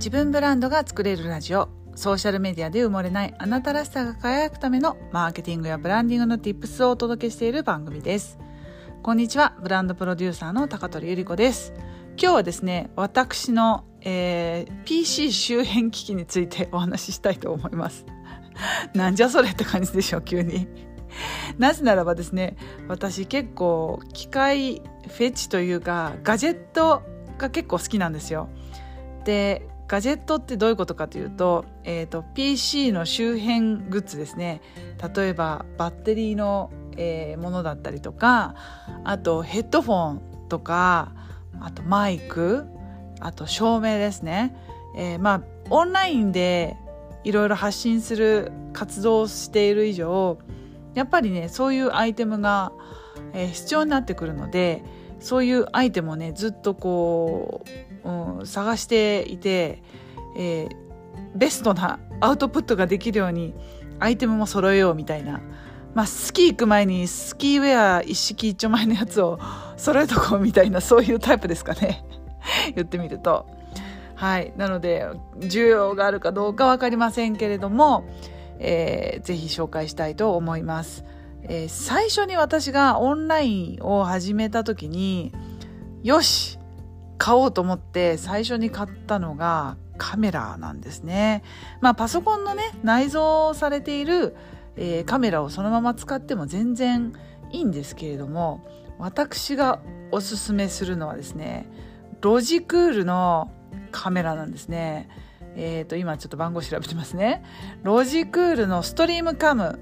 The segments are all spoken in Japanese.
自分ブランドが作れるラジオ。ソーシャルメディアで埋もれないあなたらしさが輝くためのマーケティングやブランディングの tips をお届けしている番組です。こんにちはブランドプロデューサーの高取ゆり子です。今日はですね私の、えー、PC 周辺機器について お話ししたいと思います。なんじゃそれって感じでしょ急に。なぜならばですね私結構機械フェチというかガジェットが結構好きなんですよ。でガジェットってどういうことかというと,、えーと、PC の周辺グッズですね。例えばバッテリーの、えー、ものだったりとかあとヘッドフォンとかあとマイクあと照明ですね、えー、まあオンラインでいろいろ発信する活動をしている以上やっぱりねそういうアイテムが、えー、必要になってくるのでそういうアイテムをねずっとこう、うん、探していて、えー、ベストなアウトプットができるようにアイテムも揃えようみたいな。まあ、スキー行く前にスキーウェア一式一丁前のやつを揃えとこうみたいなそういうタイプですかね 言ってみるとはいなので需要があるかどうか分かりませんけれども、えー、ぜひ紹介したいと思います。えー、最初に私がオンラインを始めた時によし買おうと思って最初に買ったのがカメラなんですね。まあパソコンのね内蔵されている、えー、カメラをそのまま使っても全然いいんですけれども私がおすすめするのはですねロジクールのカメラなんですね。えっ、ー、と今ちょっと番号調べてますね。ロジクールのストリームカム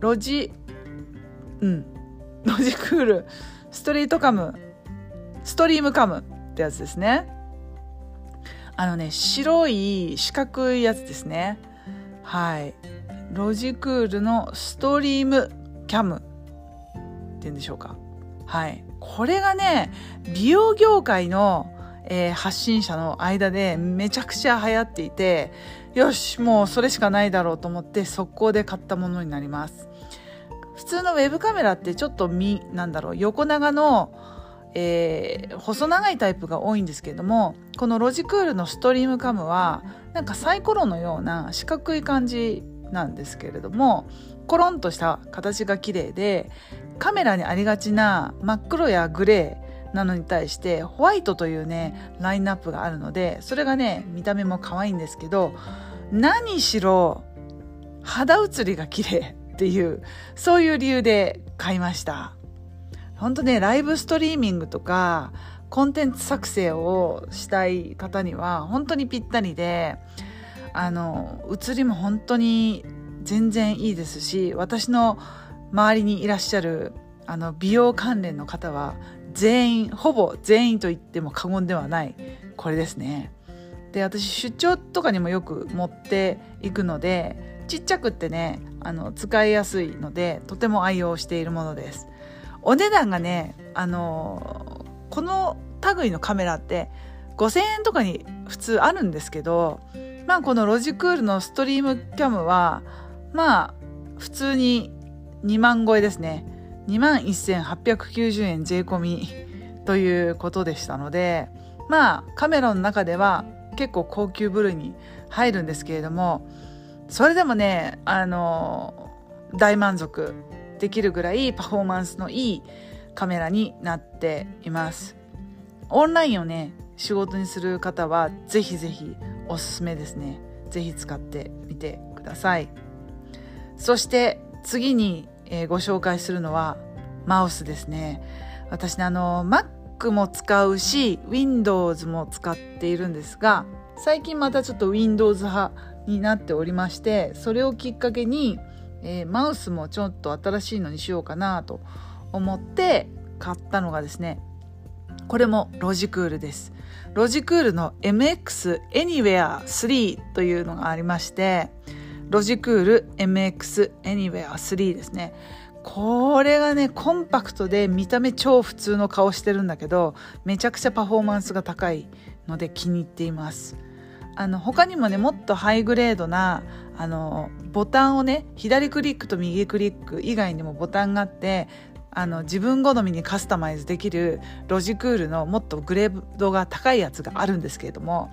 ロジ、うん、ロジクール、ストリートカム、ストリームカムってやつですね。あのね、白い四角いやつですね。はい。ロジクールのストリームキャムって言うんでしょうか。はい。これがね、美容業界の、えー、発信者の間でめちゃくちゃ流行っていて、よし、もうそれしかないだろうと思って速攻で買ったものになります。普通のウェブカメラってちょっとみ、なんだろう、横長の、えー、細長いタイプが多いんですけれども、このロジクールのストリームカムは、なんかサイコロのような四角い感じなんですけれども、コロンとした形が綺麗で、カメラにありがちな真っ黒やグレーなのに対してホワイトというねラインナップがあるのでそれがね見た目も可愛いんですけど何しろ肌写りが綺麗っていう、そういう理由で買いました。本当ね、ライブストリーミングとか、コンテンツ作成をしたい方には本当にぴったりで、あの、写りも本当に全然いいですし、私の周りにいらっしゃるあの美容関連の方は全員、ほぼ全員と言っても過言ではない、これですね。で、私出張とかにもよく持っていくので、ちっちゃくってねあの使いやすいのでとても愛用しているものですお値段がねあのこの類のカメラって5000円とかに普通あるんですけどまあこのロジクールのストリームキャムはまあ普通に2万超えですね。2万1890円税込みということでしたのでまあカメラの中では結構高級部類に入るんですけれどもそれでもねあの大満足。できるぐらいパフォーマンスのいいカメラになっています。オンラインをね仕事にする方はぜひぜひおすすめですね。ぜひ使ってみてください。そして次に、えー、ご紹介するのはマウスですね。私ねあの Mac も使うし Windows も使っているんですが最近またちょっと Windows 派になっておりましてそれをきっかけに、えー、マウスもちょっと新しいのにしようかなと思って買ったのがですねこれもロジクールです。ロジクールの MX Anywhere 3というのがありましてロジクール MX Anywhere 3ですね。これがねコンパクトで見た目超普通の顔してるんだけどめちゃくちゃパフォーマンスが高いので気に入っています。あの他にもねもっとハイグレードなあのボタンをね左クリックと右クリック以外にもボタンがあってあの自分好みにカスタマイズできるロジクールのもっとグレードが高いやつがあるんですけれども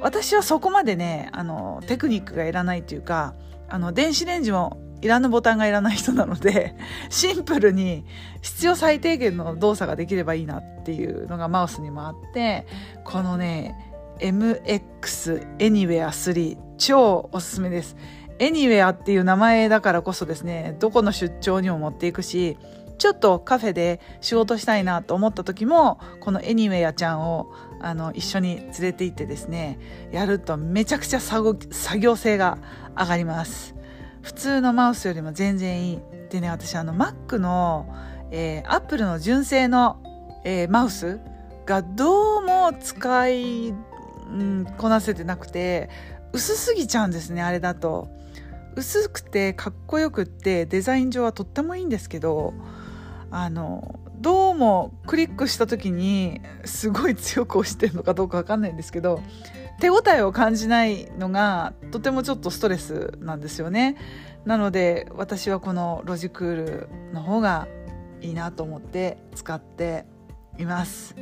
私はそこまでねあのテクニックがいらないというかあの電子レンジもいらぬボタンがいらない人なので シンプルに必要最低限の動作ができればいいなっていうのがマウスにもあってこのね MX Anywhere 3超おすすめです。Anywhere っていう名前だからこそですねどこの出張にも持っていくしちょっとカフェで仕事したいなと思った時もこの Anywhere ちゃんをあの一緒に連れて行ってですねやるとめちゃくちゃ作業性が上がります。普通のマウスよりも全然いい。でね私あの Mac の、えー、Apple の純正の、えー、マウスがどうも使い、うん、こなせてなくて薄すぎちゃうんですねあれだと。薄くてかっこよくってデザイン上はとってもいいんですけどあのどうもクリックした時にすごい強く押してるのかどうかわかんないんですけど手応えを感じないのがとてもちょっとストレスなんですよね。なので私はこのロジクールの方がいいなと思って使っています。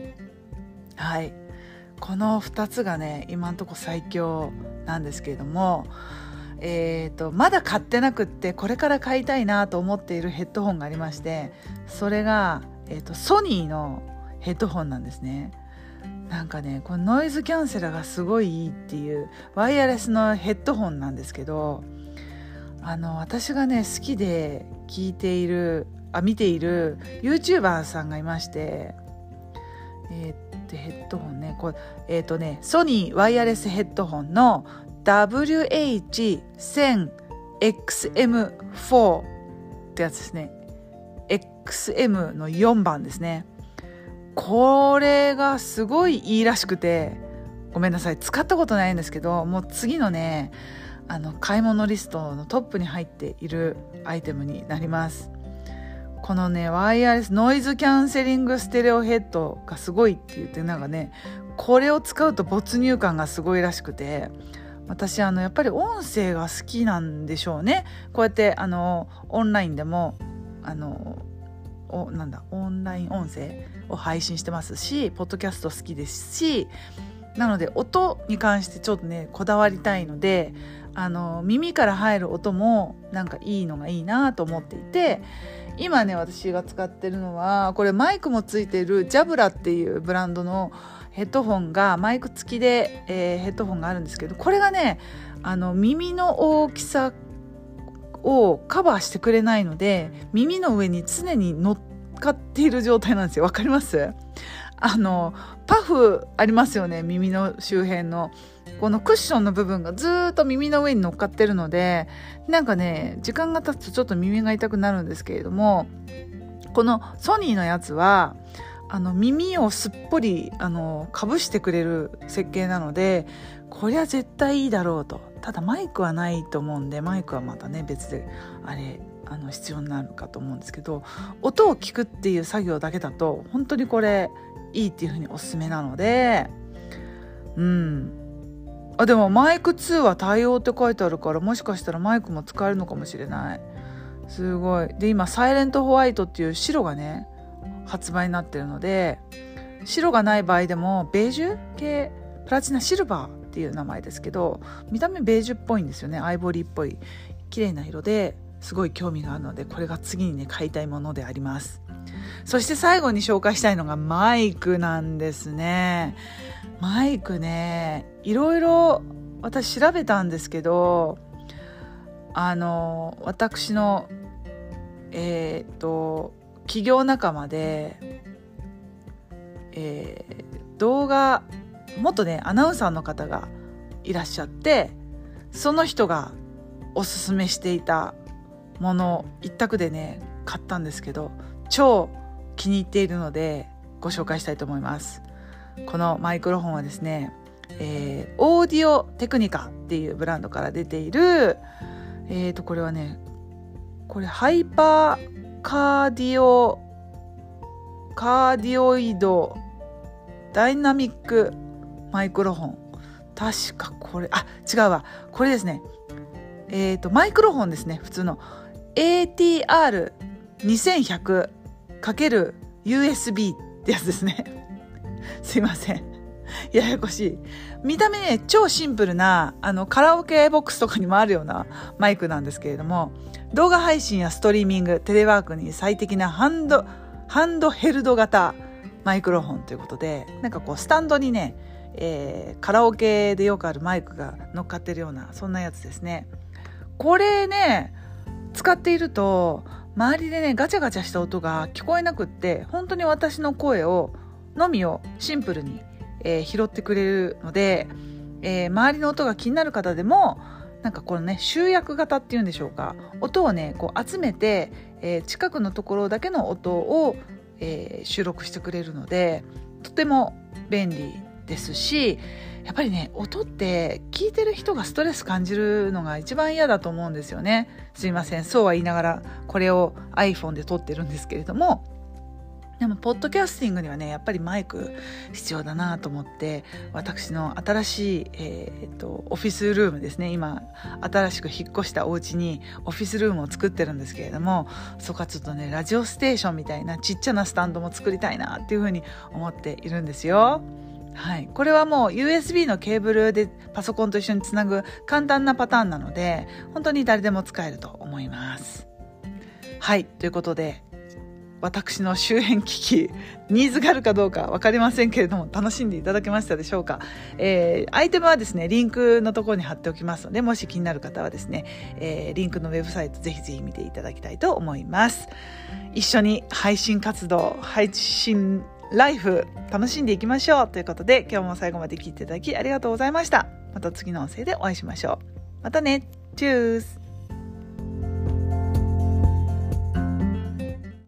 はい。この2つがね今んとこ最強なんですけれどもえーと、まだ買ってなくってこれから買いたいなと思っているヘッドホンがありましてそれが、えーとソニーのヘッドホンなんですね。なんかねこのノイズキャンセラーがすごいいいっていうワイヤレスのヘッドホンなんですけどあの私がね好きで聞いているあ見ている YouTuber さんがいましてえー、っとヘッドホンね。これえー、とねソニーワイヤレスヘッドホンの WH1000XM4 ってやつですね。XM の4番ですね。これがすごいいいらしくてごめんなさい。使ったことないんですけどもう次のねあの買い物リストのトップに入っているアイテムになります。このねワイヤレスノイズキャンセリングステレオヘッドがすごいって言ってなんかねこれを使うと没入感がすごいらしくて私あのやっぱり音声が好きなんでしょうね。こうやってあのオンラインでもあのおなんだオンライン音声を配信してますしポッドキャスト好きですしなので音に関してちょっとねこだわりたいのであの耳から入る音もなんかいいのがいいなと思っていて今ね私が使ってるのはこれマイクもついてるジャブラっていうブランドのヘッドホンがマイク付きで、えー、ヘッドホンがあるんですけどこれがねあの耳の大きさをカバーしてくれないので耳の上に常に乗っかっている状態なんですよ。わかります？あのパフありますよね耳の周辺の。このクッションの部分がずっと耳の上に乗っかってるのでなんかね時間が経つとちょっと耳が痛くなるんですけれどもこのソニーのやつはあの耳をすっぽりあのかぶしてくれる設計なのでこりゃ絶対いいだろうと。ただマイクはないと思うんでマイクはまたね別であれあの必要になるかと思うんですけど音を聞くっていう作業だけだと本当にこれいいっていうふうにおすすめなのでうん。あでもマイク2は対応って書いてあるからもしかしたらマイクも使えるのかもしれない。すごい。で今サイレントホワイトっていう白がね発売になってるので白がない場合でもベージュ系プラチナシルバーっていう名前ですけど見た目ベージュっぽいんですよね。アイボリーっぽい。綺麗な色ですごい興味があるのでこれが次にね買いたいものであります。そして最後に紹介したいのがマイクなんですね。マイクねいろいろ私調べたんですけどあの私のえっ、と企業仲間で、えー、動画元ねアナウンサーの方がいらっしゃってその人がおすすめしていたもの一択でね買ったんですけど超気に入っているのでご紹介したいと思います。このマイクロフォンはですね、えー、オーディオテクニカっていうブランドから出ているえーとこれはねこれハイパーカーディオカーディオイドダイナミックマイクロフォン。確かこれあ違うわ。これですね。えっ、ー、とマイクロフォンですね普通の。ATR2100 USB ってやつですね すいませんややこしい。見た目ね、超シンプルな、あの、カラオケボックスとかにもあるようなマイクなんですけれども、動画配信やストリーミング、テレワークに最適なハンド、ハンドヘルド型マイクロフォンということで、なんかこう、スタンドにね、えー、カラオケでよくあるマイクが乗っかってるような、そんなやつですね。これね、使っていると、周りでね、ガチャガチャした音が聞こえなくって、本当に私の声を、のみをシンプルにえー、拾ってくれるので、えー、周りの音が気になる方でもなんかこのね集約型っていうんでしょうか音をねこう集めて、えー、近くのところだけの音を、え、収録してくれるのでとても便利ですしやっぱりね音って聞いてる人がストレス感じるのが一番嫌だと思うんですよね。すいません。そうは言いながらこれを iPhone で撮ってるんですけれども。でもポッドキャスティングにはねやっぱりマイク必要だなと思って私の新しい、えー、っとオフィスルームですね。今新しく引っ越したお家にオフィスルームを作ってるんですけれどもそこはちょっとねラジオステーションみたいなちっちゃなスタンドも作りたいなっていうふうに思っているんですよ。はい、これはもう USB のケーブルでパソコンと一緒につなぐ簡単なパターンなので本当に誰でも使えると思います。はい。ということで私の周辺機器 ニーズがあるかどうか分かりませんけれども楽しんでいただけましたでしょうか、えー、アイテムはですねリンクのところに貼っておきますのでもし気になる方はですね、えー、リンクのウェブサイトぜひぜひ見ていただきたいと思います。一緒に配信活動配信ライフ楽しんでいきましょうということで今日も最後まで聞いていただきありがとうございました。また次の音声でお会いしましょう。またね。チュース。